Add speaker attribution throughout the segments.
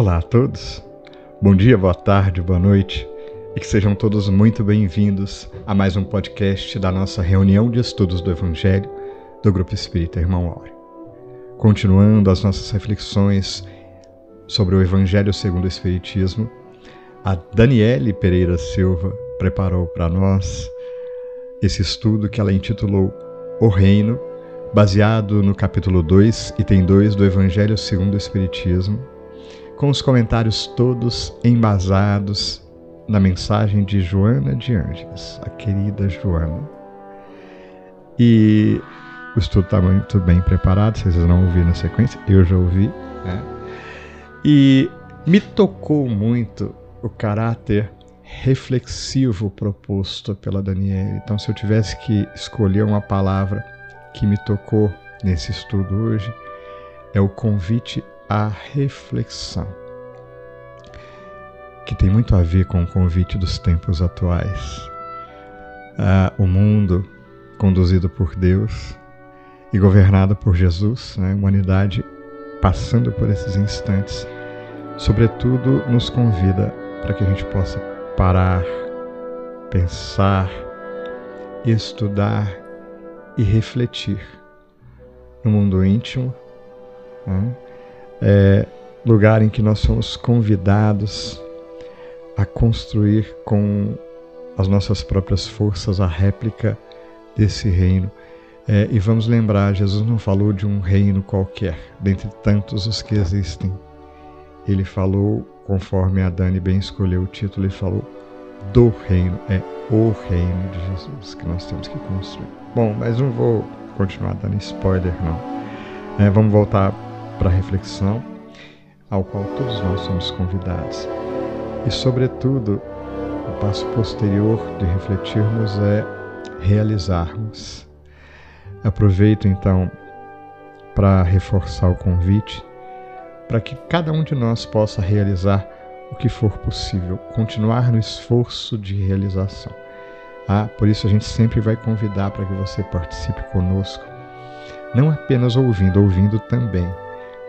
Speaker 1: Olá a todos. Bom dia, boa tarde, boa noite e que sejam todos muito bem-vindos a mais um podcast da nossa reunião de estudos do Evangelho do Grupo Espírita Irmão Áureo. Continuando as nossas reflexões sobre o Evangelho segundo o Espiritismo, a Daniele Pereira Silva preparou para nós esse estudo que ela intitulou O Reino, baseado no capítulo 2, item 2 do Evangelho segundo o Espiritismo, com os comentários todos embasados na mensagem de Joana de Ângeles, a querida Joana. E o estudo está muito bem preparado, vocês não ouviram na sequência, eu já ouvi. Né? E me tocou muito o caráter reflexivo proposto pela Daniela. Então, se eu tivesse que escolher uma palavra que me tocou nesse estudo hoje, é o convite à reflexão, que tem muito a ver com o convite dos tempos atuais. Ah, o mundo conduzido por Deus e governado por Jesus, né? a humanidade passando por esses instantes, sobretudo nos convida para que a gente possa parar, pensar, estudar e refletir no mundo íntimo, né? É lugar em que nós somos convidados a construir com as nossas próprias forças a réplica desse reino. É, e vamos lembrar, Jesus não falou de um reino qualquer, dentre tantos os que existem. Ele falou conforme a Dani bem escolheu o título, ele falou do reino, é o reino de Jesus que nós temos que construir. Bom, mas não vou continuar dando spoiler, não. É, vamos voltar para reflexão, ao qual todos nós somos convidados. E, sobretudo, o passo posterior de refletirmos é realizarmos. Aproveito então para reforçar o convite para que cada um de nós possa realizar o que for possível, continuar no esforço de realização. Ah, por isso a gente sempre vai convidar para que você participe conosco, não apenas ouvindo, ouvindo também,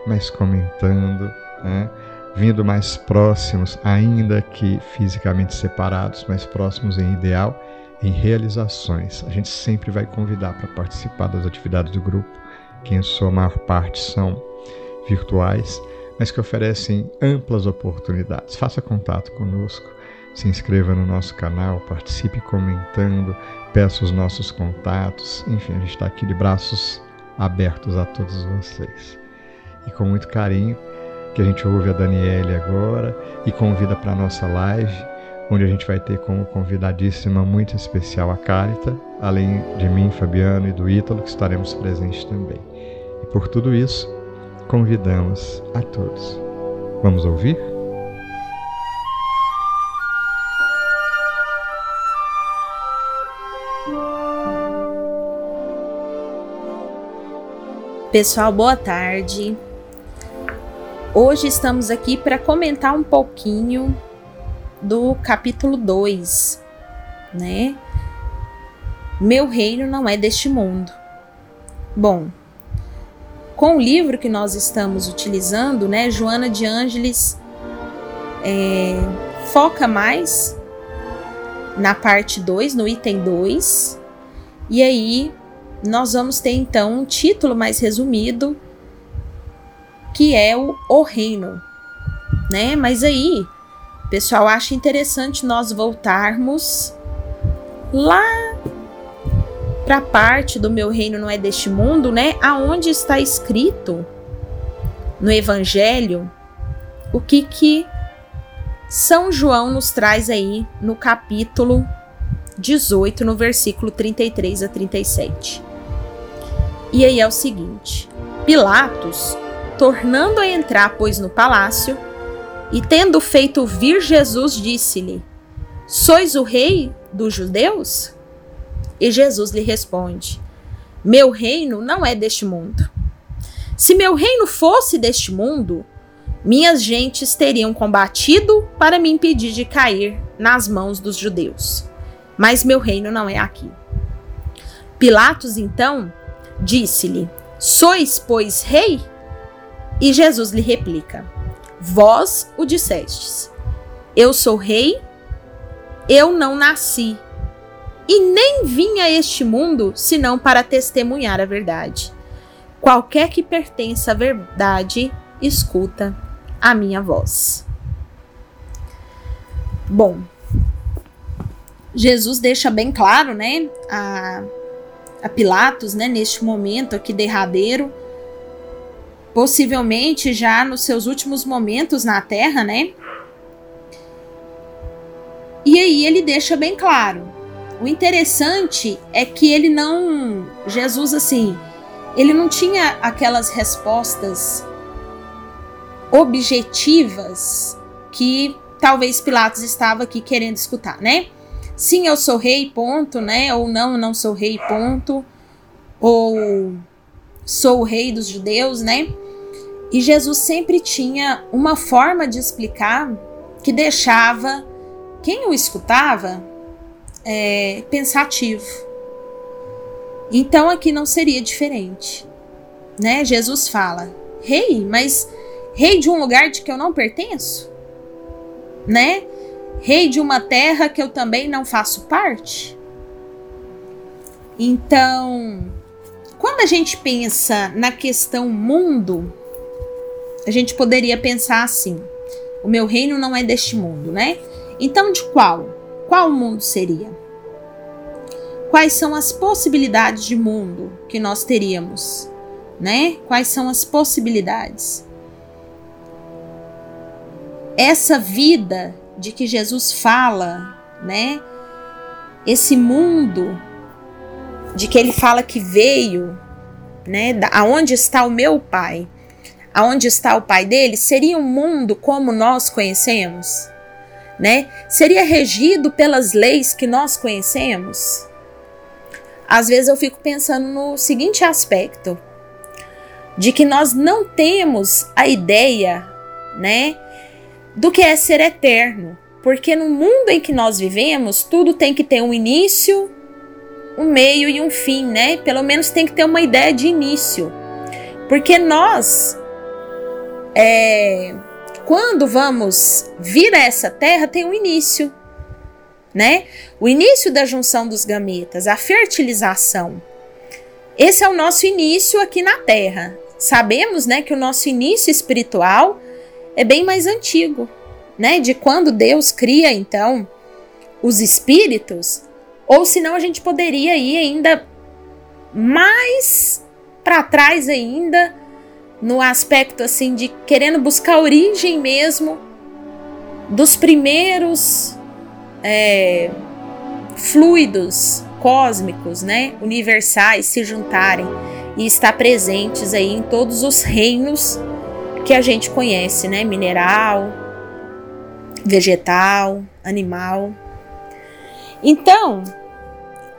Speaker 1: mas comentando, né? vindo mais próximos, ainda que fisicamente separados, mais próximos em ideal, em realizações. A gente sempre vai convidar para participar das atividades do grupo, que em sua maior parte são virtuais, mas que oferecem amplas oportunidades. Faça contato conosco, se inscreva no nosso canal, participe comentando, peça os nossos contatos. Enfim, a gente está aqui de braços abertos a todos vocês. E com muito carinho, que a gente ouve a Daniele agora e convida para a nossa live, onde a gente vai ter como convidadíssima muito especial a Carita, além de mim, Fabiano e do Ítalo, que estaremos presentes também. E por tudo isso, convidamos a todos. Vamos ouvir?
Speaker 2: Pessoal, boa tarde. Hoje estamos aqui para comentar um pouquinho do capítulo 2, né? Meu reino não é deste mundo. Bom, com o livro que nós estamos utilizando, né, Joana de Ângeles é, foca mais na parte 2, no item 2, e aí nós vamos ter então um título mais resumido, que é o O Reino, né? Mas aí, pessoal, acha interessante nós voltarmos lá para a parte do meu reino não é deste mundo, né? Aonde está escrito no evangelho o que que São João nos traz aí no capítulo 18, no versículo 33 a 37. E aí é o seguinte: Pilatos, tornando a entrar, pois, no palácio, e tendo feito vir Jesus, disse-lhe: Sois o rei dos judeus? E Jesus lhe responde: Meu reino não é deste mundo. Se meu reino fosse deste mundo, minhas gentes teriam combatido para me impedir de cair nas mãos dos judeus. Mas meu reino não é aqui. Pilatos então disse-lhe: Sois, pois, rei? E Jesus lhe replica: Vós o dissestes: Eu sou rei, eu não nasci, e nem vim a este mundo senão para testemunhar a verdade. Qualquer que pertença à verdade, escuta a minha voz. Bom, Jesus deixa bem claro, né, a, a Pilatos, né, neste momento aqui derradeiro, possivelmente já nos seus últimos momentos na terra, né? E aí ele deixa bem claro. O interessante é que ele não, Jesus assim, ele não tinha aquelas respostas objetivas que talvez Pilatos estava aqui querendo escutar, né? Sim, eu sou rei, ponto, né? Ou não, não sou rei, ponto. Ou sou o rei dos judeus, né? E Jesus sempre tinha uma forma de explicar que deixava quem o escutava é, pensativo. Então aqui não seria diferente, né? Jesus fala: Rei, mas rei de um lugar de que eu não pertenço, né? Rei de uma terra que eu também não faço parte. Então, quando a gente pensa na questão mundo, a gente poderia pensar assim: o meu reino não é deste mundo, né? Então, de qual? Qual mundo seria? quais são as possibilidades de mundo que nós teríamos, né? Quais são as possibilidades? Essa vida de que Jesus fala, né? Esse mundo de que ele fala que veio, né? aonde está o meu pai? Aonde está o pai dele? Seria um mundo como nós conhecemos, né? Seria regido pelas leis que nós conhecemos? às vezes eu fico pensando no seguinte aspecto: de que nós não temos a ideia, né, do que é ser eterno. Porque no mundo em que nós vivemos, tudo tem que ter um início, um meio e um fim, né? Pelo menos tem que ter uma ideia de início. Porque nós, é, quando vamos vir a essa terra, tem um início né? O início da junção dos gametas, a fertilização. Esse é o nosso início aqui na Terra. Sabemos, né, que o nosso início espiritual é bem mais antigo, né? De quando Deus cria então os espíritos, ou senão a gente poderia ir ainda mais para trás ainda no aspecto assim de querendo buscar a origem mesmo dos primeiros é, fluidos cósmicos, né, universais se juntarem e estar presentes aí em todos os reinos que a gente conhece, né, mineral, vegetal, animal. Então,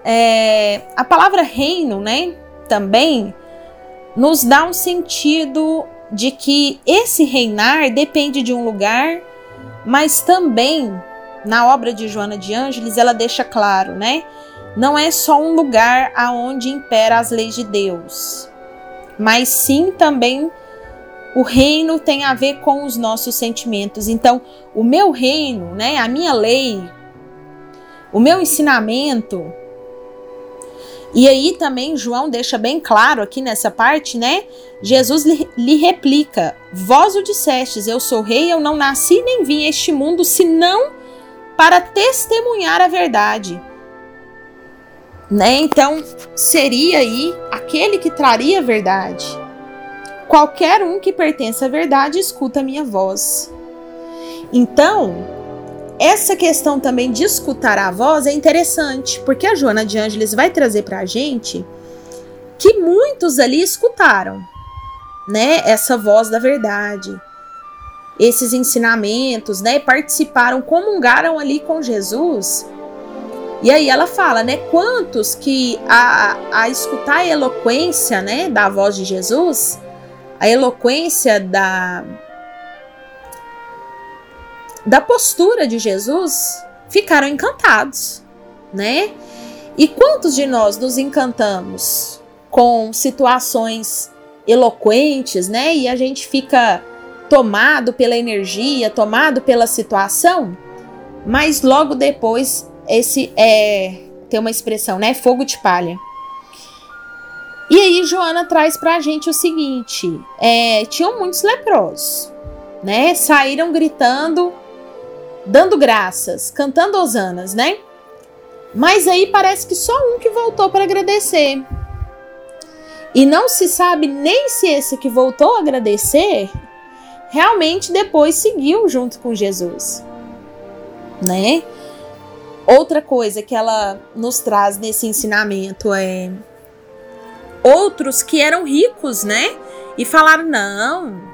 Speaker 2: é, a palavra reino, né, também nos dá um sentido de que esse reinar depende de um lugar, mas também na obra de Joana de Ângeles, ela deixa claro, né? Não é só um lugar aonde impera as leis de Deus, mas sim também o reino tem a ver com os nossos sentimentos. Então, o meu reino, né, a minha lei, o meu ensinamento. E aí também João deixa bem claro aqui nessa parte, né? Jesus lhe, lhe replica: Vós o dissestes, eu sou rei, eu não nasci nem vim a este mundo senão para testemunhar a verdade. Né? Então, seria aí aquele que traria a verdade. Qualquer um que pertence à verdade escuta a minha voz. Então, essa questão também de escutar a voz é interessante, porque a Joana de Ângeles vai trazer para a gente que muitos ali escutaram, né, essa voz da verdade esses ensinamentos, né? Participaram, comungaram ali com Jesus. E aí ela fala, né? Quantos que a, a escutar a eloquência, né, da voz de Jesus, a eloquência da da postura de Jesus, ficaram encantados, né? E quantos de nós nos encantamos com situações eloquentes, né? E a gente fica tomado pela energia, tomado pela situação, mas logo depois esse é tem uma expressão, né? Fogo de palha. E aí Joana traz pra gente o seguinte: é, tinham muitos leprosos, né? Saíram gritando, dando graças, cantando hosanas, né? Mas aí parece que só um que voltou para agradecer. E não se sabe nem se esse que voltou a agradecer realmente depois seguiu junto com Jesus, né? Outra coisa que ela nos traz nesse ensinamento é outros que eram ricos, né? E falaram: não.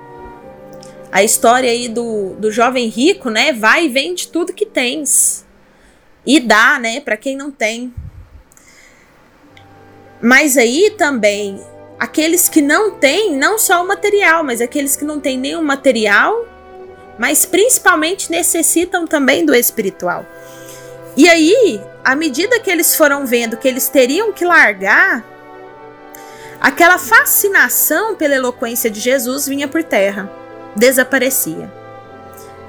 Speaker 2: A história aí do, do jovem rico, né? Vai e vende tudo que tens. E dá, né? Para quem não tem. Mas aí também, aqueles que não têm, não só o material, mas aqueles que não têm nenhum material, mas principalmente necessitam também do espiritual. E aí, à medida que eles foram vendo que eles teriam que largar, aquela fascinação pela eloquência de Jesus vinha por terra, desaparecia,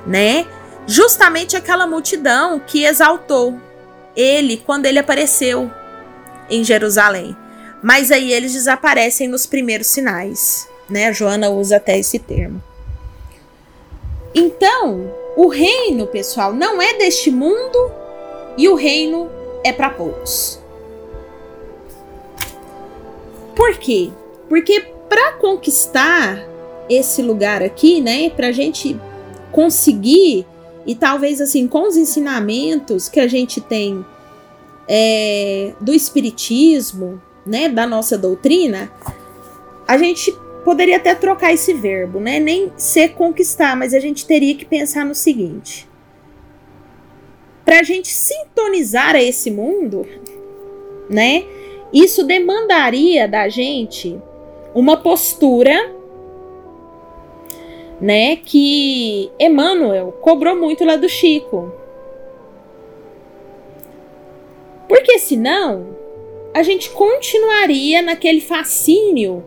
Speaker 2: né? Justamente aquela multidão que exaltou ele quando ele apareceu em Jerusalém. Mas aí eles desaparecem nos primeiros sinais, né? A Joana usa até esse termo. Então, o reino, pessoal, não é deste mundo e o reino é para poucos. Por quê? Porque para conquistar esse lugar aqui, né, para a gente conseguir e talvez assim com os ensinamentos que a gente tem é, do espiritismo, né, da nossa doutrina, a gente poderia até trocar esse verbo, né, nem ser conquistar, mas a gente teria que pensar no seguinte: para a gente sintonizar a esse mundo, né? Isso demandaria da gente uma postura, né? Que Emmanuel cobrou muito lá do Chico. Porque senão a gente continuaria naquele fascínio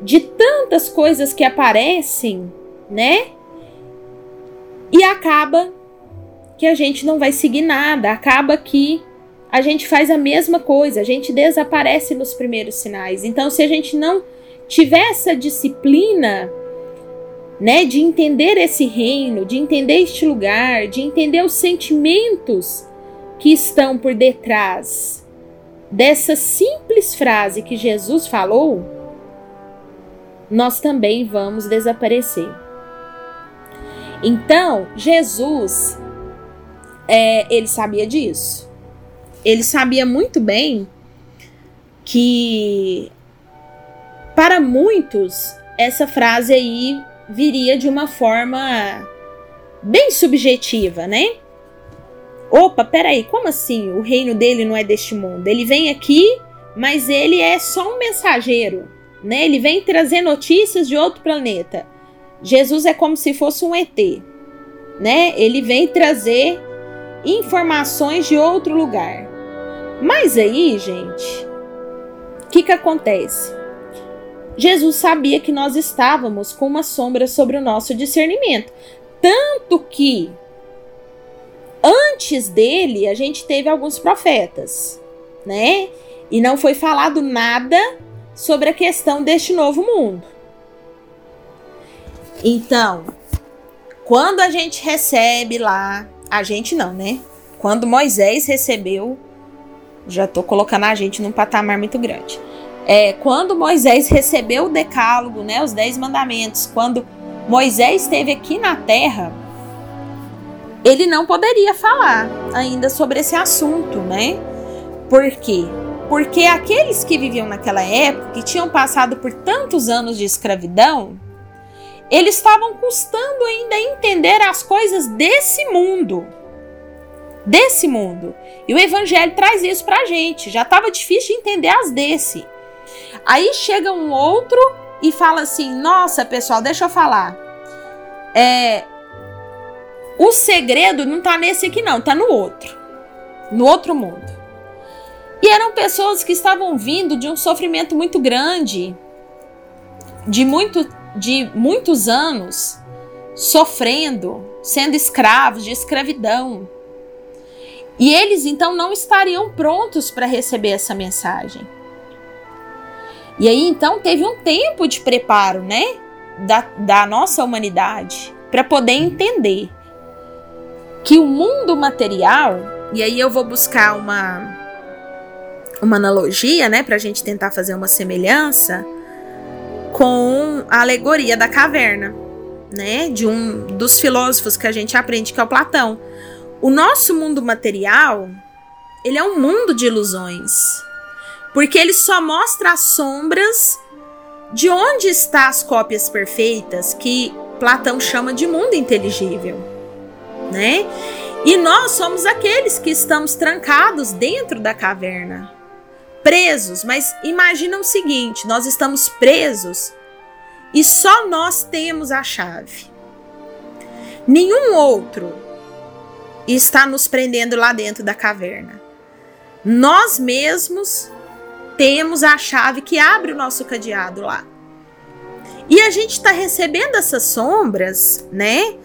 Speaker 2: de tantas coisas que aparecem, né? E acaba que a gente não vai seguir nada, acaba que a gente faz a mesma coisa, a gente desaparece nos primeiros sinais. Então, se a gente não tiver essa disciplina, né, de entender esse reino, de entender este lugar, de entender os sentimentos que estão por detrás dessa simples frase que Jesus falou, nós também vamos desaparecer. Então, Jesus é, ele sabia disso. Ele sabia muito bem que para muitos essa frase aí viria de uma forma bem subjetiva, né? Opa, peraí, como assim? O reino dele não é deste mundo. Ele vem aqui, mas ele é só um mensageiro, né? Ele vem trazer notícias de outro planeta. Jesus é como se fosse um ET, né? Ele vem trazer informações de outro lugar. Mas aí, gente, o que, que acontece? Jesus sabia que nós estávamos com uma sombra sobre o nosso discernimento. Tanto que antes dele a gente teve alguns profetas, né? E não foi falado nada sobre a questão deste novo mundo. Então, quando a gente recebe lá a gente não, né? Quando Moisés recebeu, já tô colocando a gente num patamar muito grande. É, quando Moisés recebeu o decálogo, né, os dez mandamentos, quando Moisés esteve aqui na terra, ele não poderia falar ainda sobre esse assunto, né? Por quê? Porque aqueles que viviam naquela época, que tinham passado por tantos anos de escravidão, eles estavam custando ainda entender as coisas desse mundo. Desse mundo. E o evangelho traz isso pra gente. Já estava difícil de entender as desse. Aí chega um outro e fala assim: Nossa, pessoal, deixa eu falar. É, o segredo não tá nesse aqui, não, tá no outro. No outro mundo. E eram pessoas que estavam vindo de um sofrimento muito grande, de muito de muitos anos, sofrendo, sendo escravos de escravidão. E eles então não estariam prontos para receber essa mensagem. E aí então teve um tempo de preparo, né, da, da nossa humanidade para poder entender que o mundo material, e aí eu vou buscar uma uma analogia, né, para a gente tentar fazer uma semelhança com a alegoria da caverna, né, de um dos filósofos que a gente aprende que é o Platão. O nosso mundo material, ele é um mundo de ilusões, porque ele só mostra as sombras de onde estão as cópias perfeitas que Platão chama de mundo inteligível, né? E nós somos aqueles que estamos trancados dentro da caverna, presos, mas imagina o seguinte: nós estamos presos e só nós temos a chave. Nenhum outro está nos prendendo lá dentro da caverna. Nós mesmos temos a chave que abre o nosso cadeado lá. E a gente está recebendo essas sombras, né?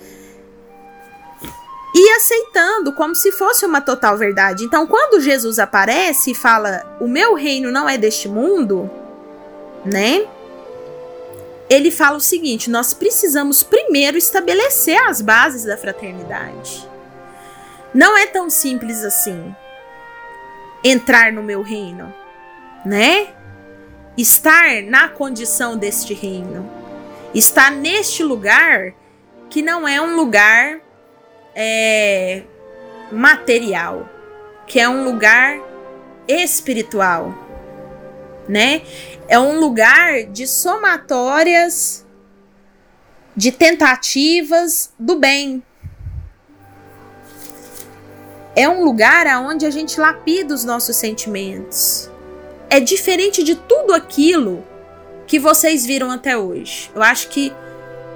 Speaker 2: e aceitando como se fosse uma total verdade. Então, quando Jesus aparece e fala: "O meu reino não é deste mundo", né? Ele fala o seguinte: nós precisamos primeiro estabelecer as bases da fraternidade. Não é tão simples assim entrar no meu reino, né? Estar na condição deste reino, estar neste lugar que não é um lugar é, material, que é um lugar espiritual, né? É um lugar de somatórias, de tentativas do bem. É um lugar aonde a gente lapida os nossos sentimentos. É diferente de tudo aquilo que vocês viram até hoje. Eu acho que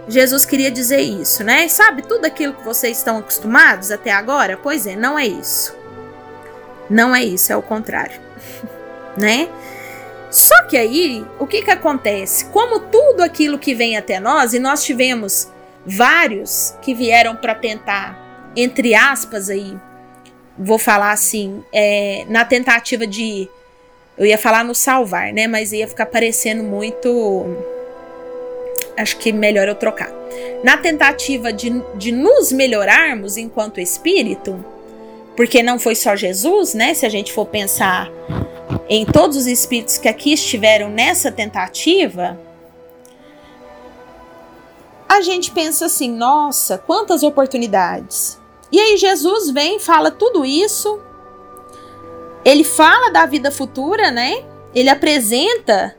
Speaker 2: Jesus queria dizer isso, né? Sabe tudo aquilo que vocês estão acostumados até agora? Pois é, não é isso. Não é isso, é o contrário, né? Só que aí, o que que acontece? Como tudo aquilo que vem até nós, e nós tivemos vários que vieram para tentar, entre aspas aí, vou falar assim, é, na tentativa de, eu ia falar no salvar, né? Mas ia ficar parecendo muito acho que melhor eu trocar. Na tentativa de, de nos melhorarmos enquanto espírito, porque não foi só Jesus, né? Se a gente for pensar em todos os espíritos que aqui estiveram nessa tentativa, a gente pensa assim: nossa, quantas oportunidades. E aí Jesus vem, fala tudo isso. Ele fala da vida futura, né? Ele apresenta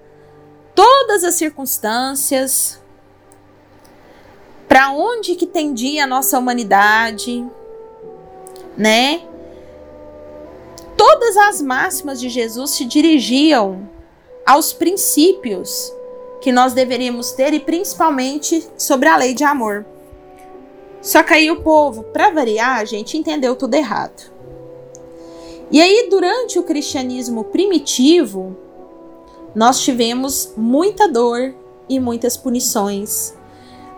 Speaker 2: todas as circunstâncias, para onde que tendia a nossa humanidade, né? Todas as máximas de Jesus se dirigiam aos princípios que nós deveríamos ter e principalmente sobre a lei de amor. Só que aí o povo, para variar, a gente entendeu tudo errado. E aí, durante o cristianismo primitivo, nós tivemos muita dor e muitas punições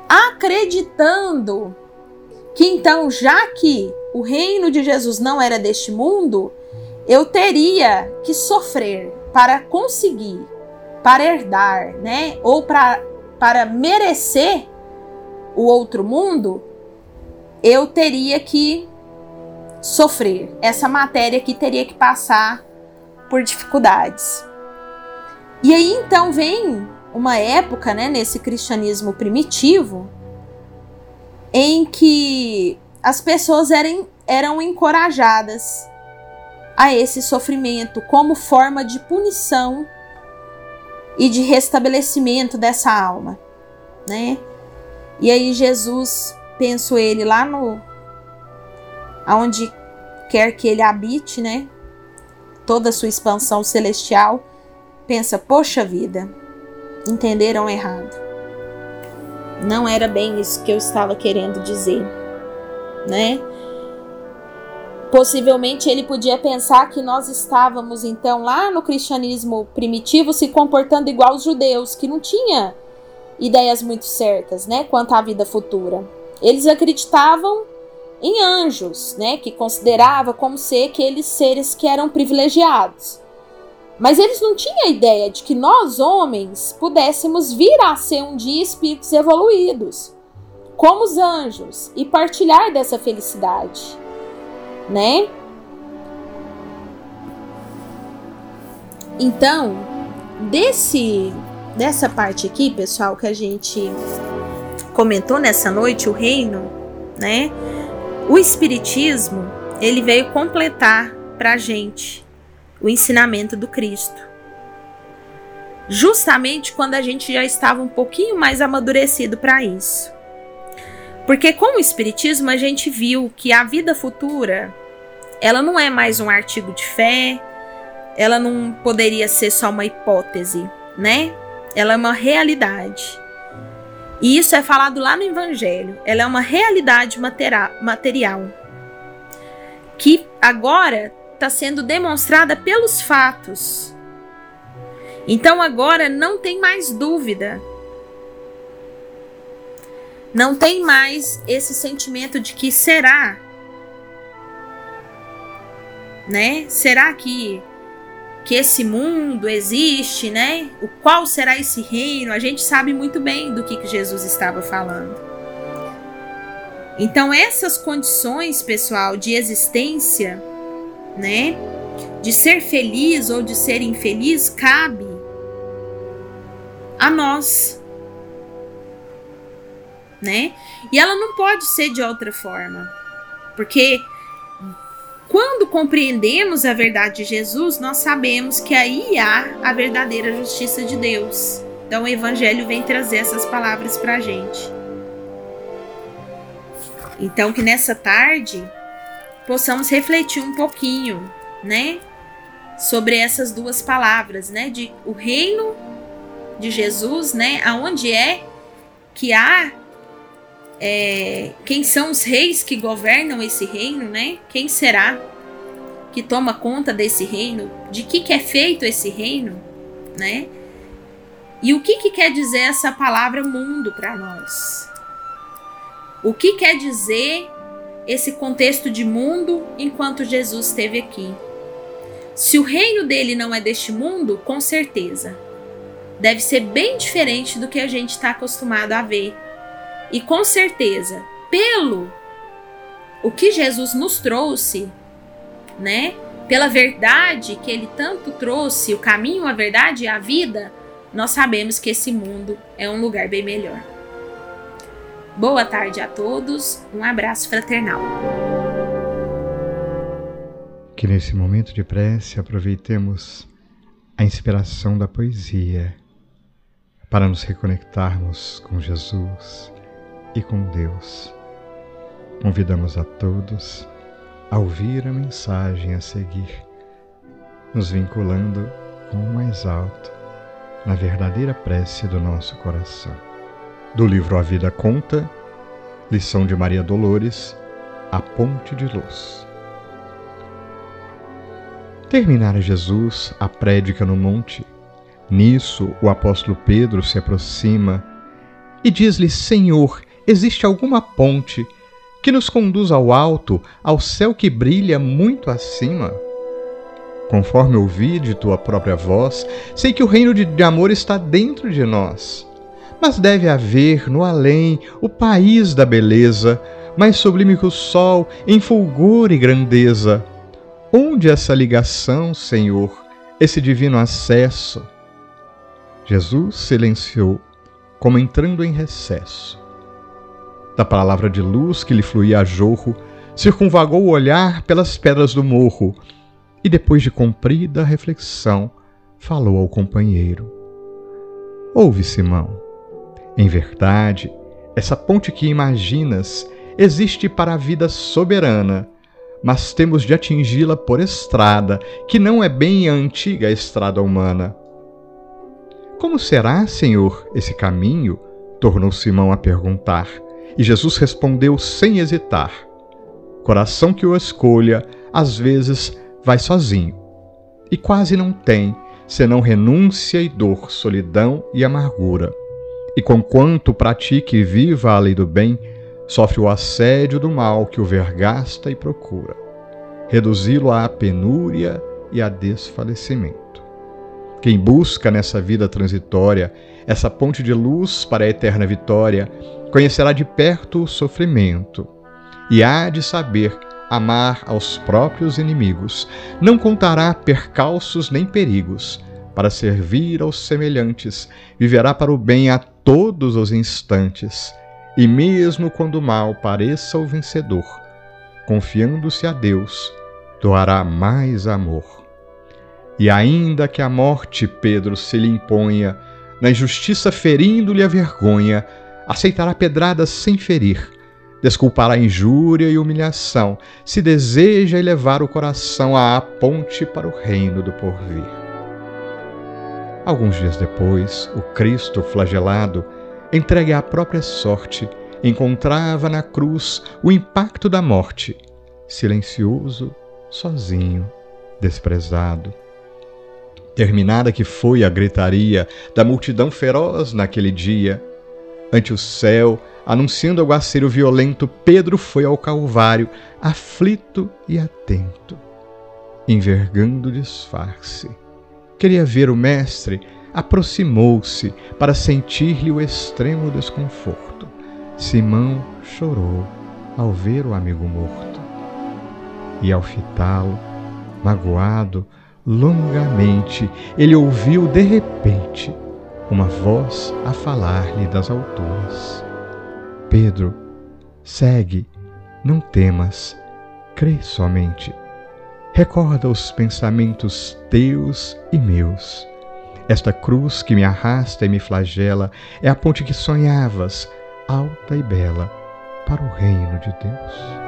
Speaker 2: acreditando que então, já que o reino de Jesus não era deste mundo, eu teria que sofrer para conseguir, para herdar, né? Ou para, para merecer o outro mundo, eu teria que sofrer. Essa matéria que teria que passar por dificuldades. E aí então vem uma época, né, nesse cristianismo primitivo, em que as pessoas eram, eram encorajadas a esse sofrimento como forma de punição e de restabelecimento dessa alma, né? E aí Jesus, penso ele lá no aonde quer que ele habite, né? Toda a sua expansão celestial, pensa, poxa vida, entenderam errado. Não era bem isso que eu estava querendo dizer, né? Possivelmente ele podia pensar que nós estávamos então lá no cristianismo primitivo se comportando igual os judeus, que não tinha ideias muito certas, né, quanto à vida futura. eles acreditavam em anjos, né, que considerava como ser aqueles seres que eram privilegiados. Mas eles não tinham a ideia de que nós, homens, pudéssemos vir a ser um dia espíritos evoluídos, como os anjos, e partilhar dessa felicidade, né? Então, desse dessa parte aqui, pessoal, que a gente comentou nessa noite, o reino, né? O espiritismo, ele veio completar pra gente o ensinamento do Cristo. Justamente quando a gente já estava um pouquinho mais amadurecido para isso. Porque com o espiritismo a gente viu que a vida futura, ela não é mais um artigo de fé, ela não poderia ser só uma hipótese, né? Ela é uma realidade. E isso é falado lá no Evangelho. Ela é uma realidade material que agora está sendo demonstrada pelos fatos. Então agora não tem mais dúvida. Não tem mais esse sentimento de que será, né? Será que que esse mundo existe, né? O qual será esse reino? A gente sabe muito bem do que, que Jesus estava falando. Então essas condições, pessoal, de existência, né? De ser feliz ou de ser infeliz cabe a nós, né? E ela não pode ser de outra forma, porque quando compreendemos a verdade de Jesus, nós sabemos que aí há a verdadeira justiça de Deus. Então o Evangelho vem trazer essas palavras para a gente. Então que nessa tarde possamos refletir um pouquinho, né, sobre essas duas palavras, né, de o reino de Jesus, né, aonde é que há é, quem são os reis que governam esse reino, né? Quem será que toma conta desse reino? De que, que é feito esse reino, né? E o que, que quer dizer essa palavra mundo para nós? O que quer dizer esse contexto de mundo enquanto Jesus esteve aqui? Se o reino dele não é deste mundo, com certeza deve ser bem diferente do que a gente está acostumado a ver e com certeza, pelo o que Jesus nos trouxe, né? Pela verdade que ele tanto trouxe, o caminho, a verdade e a vida, nós sabemos que esse mundo é um lugar bem melhor. Boa tarde a todos, um abraço fraternal.
Speaker 1: Que nesse momento de prece aproveitemos a inspiração da poesia para nos reconectarmos com Jesus e com Deus. Convidamos a todos a ouvir a mensagem a seguir, nos vinculando com o mais alto na verdadeira prece do nosso coração. Do livro A Vida Conta, lição de Maria Dolores, A Ponte de Luz. Terminara Jesus a prédica no monte. Nisso, o apóstolo Pedro se aproxima e diz-lhe: Senhor, existe alguma ponte que nos conduz ao alto, ao céu que brilha muito acima? Conforme ouvi de tua própria voz, sei que o reino de amor está dentro de nós. Mas deve haver no além o país da beleza, mais sublime que o sol, em fulgor e grandeza. Onde essa ligação, Senhor, esse divino acesso? Jesus silenciou, como entrando em recesso da palavra de luz que lhe fluía a jorro, circunvagou o olhar pelas pedras do morro e, depois de comprida reflexão, falou ao companheiro: Ouve, Simão. Em verdade, essa ponte que imaginas existe para a vida soberana, mas temos de atingi-la por estrada, que não é bem a antiga estrada humana. Como será, Senhor, esse caminho? tornou Simão a perguntar. E Jesus respondeu sem hesitar: Coração que o escolha, às vezes vai sozinho, e quase não tem senão renúncia e dor, solidão e amargura. E conquanto pratique e viva a lei do bem, sofre o assédio do mal que o vergasta e procura, reduzi-lo à penúria e a desfalecimento. Quem busca nessa vida transitória essa ponte de luz para a eterna vitória, conhecerá de perto o sofrimento e há de saber amar aos próprios inimigos. Não contará percalços nem perigos para servir aos semelhantes, viverá para o bem a todos os instantes, e mesmo quando o mal pareça o vencedor, confiando-se a Deus, doará mais amor. E ainda que a morte, Pedro, se lhe imponha, na injustiça ferindo-lhe a vergonha, aceitará pedradas sem ferir, desculpará injúria e humilhação, se deseja elevar o coração à ponte para o reino do porvir. Alguns dias depois, o Cristo flagelado, entregue à própria sorte, encontrava na cruz o impacto da morte, silencioso, sozinho, desprezado Terminada que foi a gritaria da multidão feroz naquele dia, ante o céu, anunciando o aguaceiro violento, Pedro foi ao Calvário, aflito e atento, envergando o disfarce. Queria ver o Mestre, aproximou-se para sentir-lhe o extremo desconforto. Simão chorou ao ver o amigo morto. E ao fitá-lo, magoado, longamente, ele ouviu de repente uma voz a falar-lhe das alturas: Pedro, segue, não temas, crê somente. Recorda os pensamentos teus e meus. Esta cruz que me arrasta e me flagela é a ponte que sonhavas, alta e bela, para o reino de Deus.